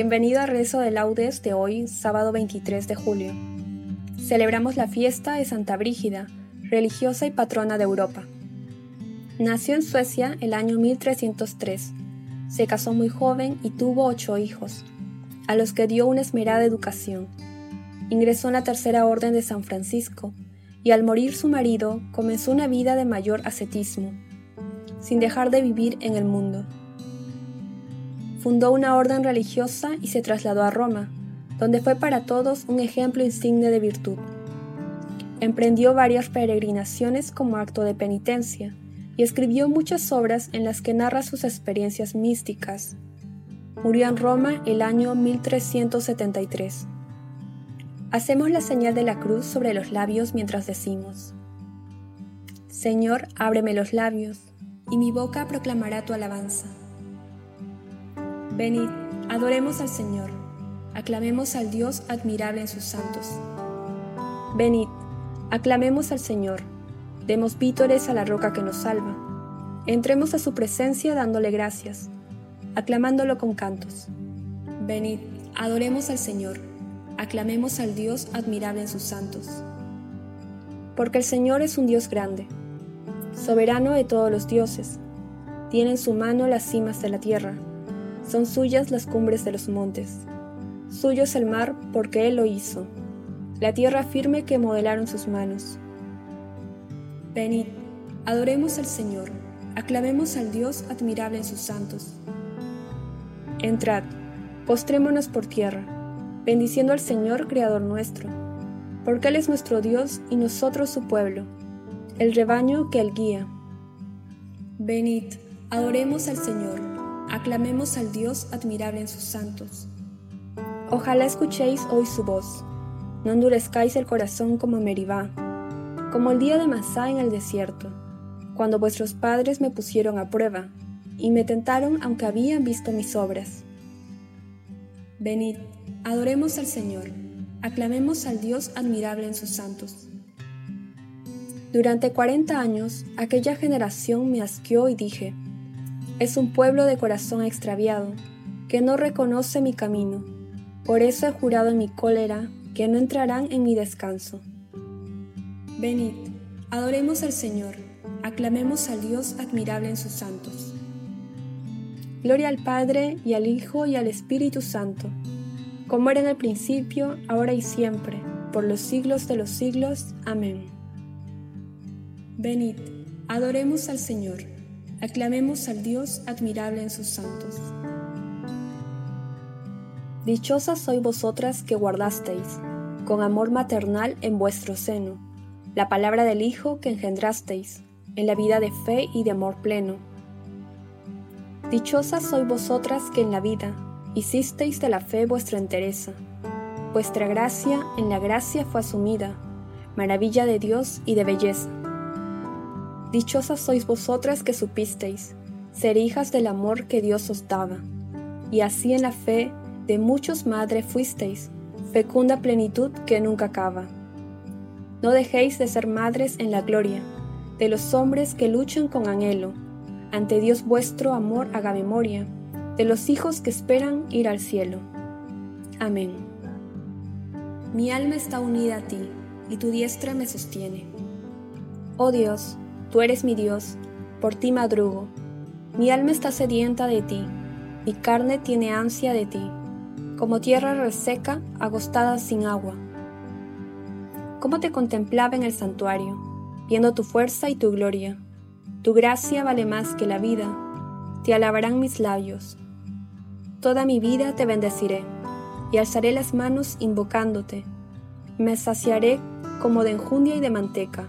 Bienvenido a Rezo de Laudes de hoy, sábado 23 de julio. Celebramos la fiesta de Santa Brígida, religiosa y patrona de Europa. Nació en Suecia el año 1303. Se casó muy joven y tuvo ocho hijos, a los que dio una esmerada educación. Ingresó en la Tercera Orden de San Francisco y al morir su marido comenzó una vida de mayor ascetismo, sin dejar de vivir en el mundo. Fundó una orden religiosa y se trasladó a Roma, donde fue para todos un ejemplo insigne de virtud. Emprendió varias peregrinaciones como acto de penitencia y escribió muchas obras en las que narra sus experiencias místicas. Murió en Roma el año 1373. Hacemos la señal de la cruz sobre los labios mientras decimos, Señor, ábreme los labios, y mi boca proclamará tu alabanza. Venid, adoremos al Señor, aclamemos al Dios admirable en sus santos. Venid, aclamemos al Señor, demos vítores a la roca que nos salva. Entremos a su presencia dándole gracias, aclamándolo con cantos. Venid, adoremos al Señor, aclamemos al Dios admirable en sus santos. Porque el Señor es un Dios grande, soberano de todos los dioses, tiene en su mano las cimas de la tierra son suyas las cumbres de los montes. Suyo es el mar porque Él lo hizo, la tierra firme que modelaron sus manos. Venid, adoremos al Señor, aclamemos al Dios admirable en sus santos. Entrad, postrémonos por tierra, bendiciendo al Señor Creador nuestro, porque Él es nuestro Dios y nosotros su pueblo, el rebaño que Él guía. Venid, adoremos al Señor aclamemos al Dios admirable en sus santos. Ojalá escuchéis hoy su voz, no endurezcáis el corazón como Meribá, como el día de Masá en el desierto, cuando vuestros padres me pusieron a prueba y me tentaron aunque habían visto mis obras. Venid, adoremos al Señor, aclamemos al Dios admirable en sus santos. Durante cuarenta años aquella generación me asqueó y dije, es un pueblo de corazón extraviado, que no reconoce mi camino. Por eso he jurado en mi cólera que no entrarán en mi descanso. Venid, adoremos al Señor, aclamemos al Dios admirable en sus santos. Gloria al Padre y al Hijo y al Espíritu Santo, como era en el principio, ahora y siempre, por los siglos de los siglos. Amén. Venid, adoremos al Señor. Aclamemos al Dios admirable en sus santos. Dichosas sois vosotras que guardasteis, con amor maternal en vuestro seno, la palabra del Hijo que engendrasteis, en la vida de fe y de amor pleno. Dichosas sois vosotras que en la vida hicisteis de la fe vuestra entereza. Vuestra gracia en la gracia fue asumida, maravilla de Dios y de belleza. Dichosas sois vosotras que supisteis ser hijas del amor que Dios os daba, y así en la fe de muchos madre fuisteis, fecunda plenitud que nunca acaba. No dejéis de ser madres en la gloria de los hombres que luchan con anhelo, ante Dios vuestro amor haga memoria, de los hijos que esperan ir al cielo. Amén. Mi alma está unida a ti, y tu diestra me sostiene. Oh Dios, tú eres mi Dios, por ti madrugo. Mi alma está sedienta de ti, mi carne tiene ansia de ti, como tierra reseca, agostada sin agua. ¿Cómo te contemplaba en el santuario, viendo tu fuerza y tu gloria? Tu gracia vale más que la vida, te alabarán mis labios. Toda mi vida te bendeciré, y alzaré las manos invocándote. Me saciaré como de enjundia y de manteca,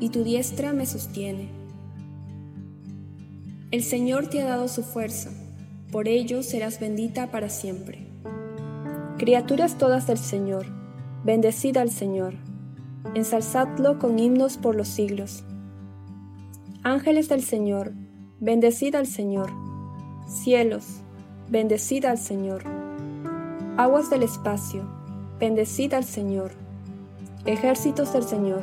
y tu diestra me sostiene. El Señor te ha dado su fuerza, por ello serás bendita para siempre. Criaturas todas del Señor, bendecida al Señor, ensalzadlo con himnos por los siglos. Ángeles del Señor, bendecida al Señor. Cielos, bendecida al Señor. Aguas del espacio, bendecida al Señor. Ejércitos del Señor,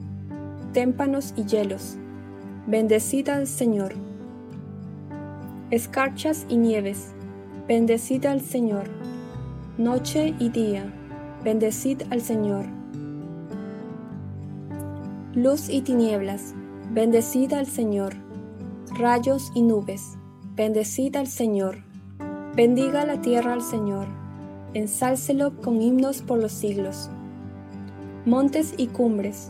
Témpanos y hielos, bendecida al Señor. Escarchas y nieves, bendecida al Señor. Noche y día, bendecid al Señor. Luz y tinieblas, bendecida al Señor rayos y nubes. Bendecid al Señor. Bendiga la tierra al Señor. Ensálcelo con himnos por los siglos. Montes y cumbres,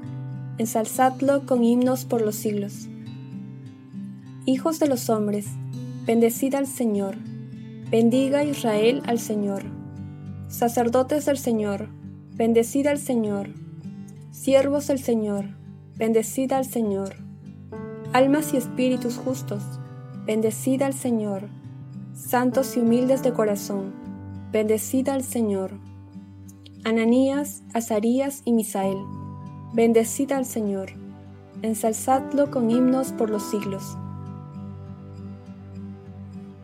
Ensalzadlo con himnos por los siglos. Hijos de los hombres, bendecida al Señor. Bendiga Israel al Señor. Sacerdotes del Señor, bendecida al Señor. Siervos del Señor, bendecida al Señor almas y espíritus justos, bendecida al Señor, santos y humildes de corazón, bendecida al Señor. Ananías, Azarías y Misael, bendecida al Señor, ensalzadlo con himnos por los siglos.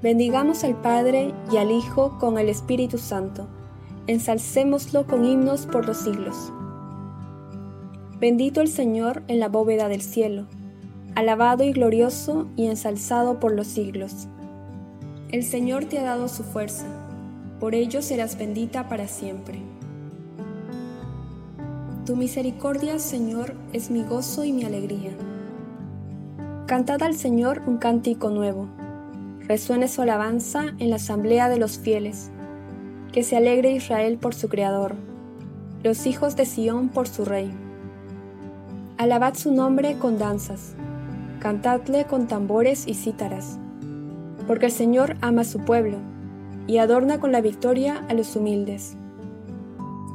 Bendigamos al Padre y al Hijo con el Espíritu Santo, ensalcémoslo con himnos por los siglos. Bendito el Señor en la bóveda del cielo alabado y glorioso y ensalzado por los siglos. El Señor te ha dado su fuerza, por ello serás bendita para siempre. Tu misericordia, Señor, es mi gozo y mi alegría. Cantad al Señor un cántico nuevo, resuene su alabanza en la asamblea de los fieles, que se alegre Israel por su Creador, los hijos de Sión por su Rey. Alabad su nombre con danzas cantadle con tambores y cítaras, porque el Señor ama su pueblo y adorna con la victoria a los humildes.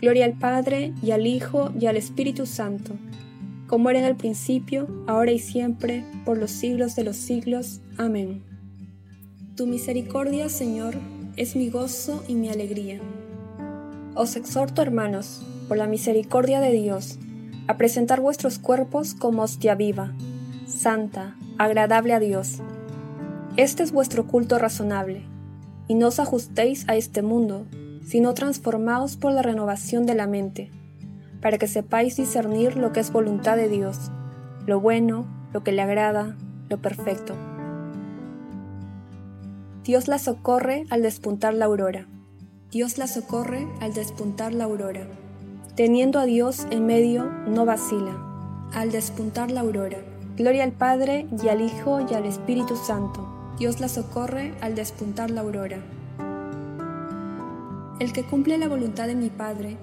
Gloria al Padre y al Hijo y al Espíritu Santo, como era en el principio, ahora y siempre, por los siglos de los siglos. Amén. Tu misericordia, Señor, es mi gozo y mi alegría. Os exhorto, hermanos, por la misericordia de Dios, a presentar vuestros cuerpos como hostia viva, santa, agradable a Dios. Este es vuestro culto razonable, y no os ajustéis a este mundo, sino transformaos por la renovación de la mente, para que sepáis discernir lo que es voluntad de Dios, lo bueno, lo que le agrada, lo perfecto. Dios la socorre al despuntar la aurora. Dios la socorre al despuntar la aurora. Teniendo a Dios en medio, no vacila. Al despuntar la aurora. Gloria al Padre y al Hijo y al Espíritu Santo. Dios la socorre al despuntar la aurora. El que cumple la voluntad de mi Padre,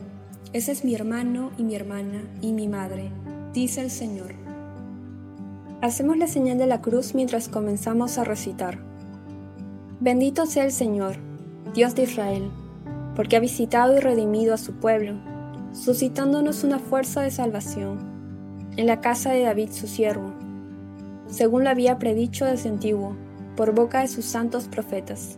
ese es mi hermano y mi hermana y mi madre, dice el Señor. Hacemos la señal de la cruz mientras comenzamos a recitar. Bendito sea el Señor, Dios de Israel, porque ha visitado y redimido a su pueblo suscitándonos una fuerza de salvación en la casa de David su siervo, según lo había predicho desde antiguo, por boca de sus santos profetas.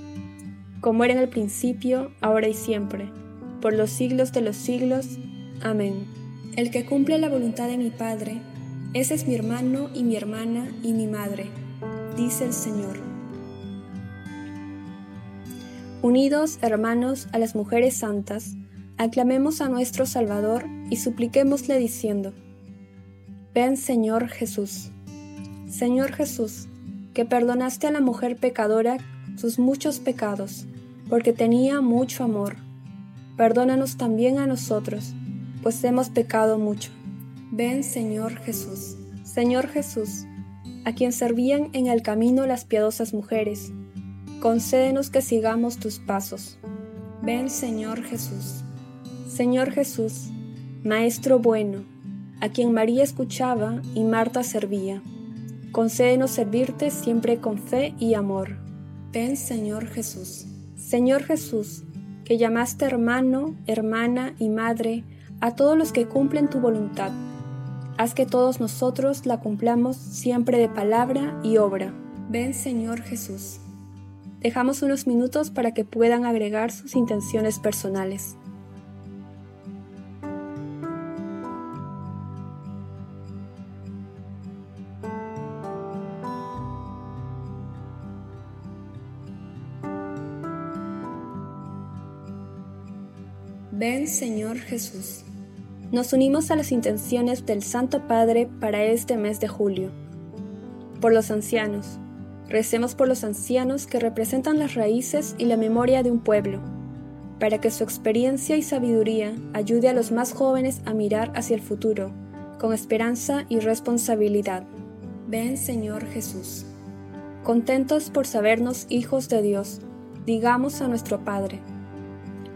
como era en el principio, ahora y siempre, por los siglos de los siglos. Amén. El que cumple la voluntad de mi Padre, ese es mi hermano y mi hermana y mi madre, dice el Señor. Unidos, hermanos, a las mujeres santas, aclamemos a nuestro Salvador y supliquémosle diciendo, Ven Señor Jesús. Señor Jesús, que perdonaste a la mujer pecadora sus muchos pecados, porque tenía mucho amor. Perdónanos también a nosotros, pues hemos pecado mucho. Ven Señor Jesús. Señor Jesús, a quien servían en el camino las piadosas mujeres, concédenos que sigamos tus pasos. Ven Señor Jesús. Señor Jesús, Maestro bueno, a quien María escuchaba y Marta servía, concédenos servirte siempre con fe y amor. Ven Señor Jesús. Señor Jesús, que llamaste hermano, hermana y madre a todos los que cumplen tu voluntad. Haz que todos nosotros la cumplamos siempre de palabra y obra. Ven Señor Jesús. Dejamos unos minutos para que puedan agregar sus intenciones personales. Ven Señor Jesús. Nos unimos a las intenciones del Santo Padre para este mes de julio. Por los ancianos, Recemos por los ancianos que representan las raíces y la memoria de un pueblo, para que su experiencia y sabiduría ayude a los más jóvenes a mirar hacia el futuro, con esperanza y responsabilidad. Ven Señor Jesús. Contentos por sabernos hijos de Dios, digamos a nuestro Padre.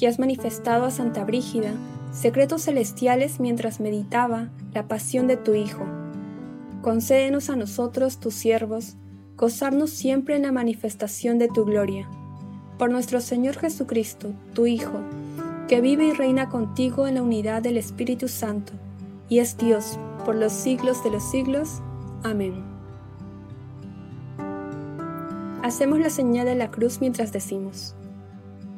que has manifestado a Santa Brígida secretos celestiales mientras meditaba la pasión de tu Hijo, concédenos a nosotros, tus siervos, gozarnos siempre en la manifestación de tu gloria. Por nuestro Señor Jesucristo, tu Hijo, que vive y reina contigo en la unidad del Espíritu Santo, y es Dios por los siglos de los siglos. Amén. Hacemos la señal de la cruz mientras decimos,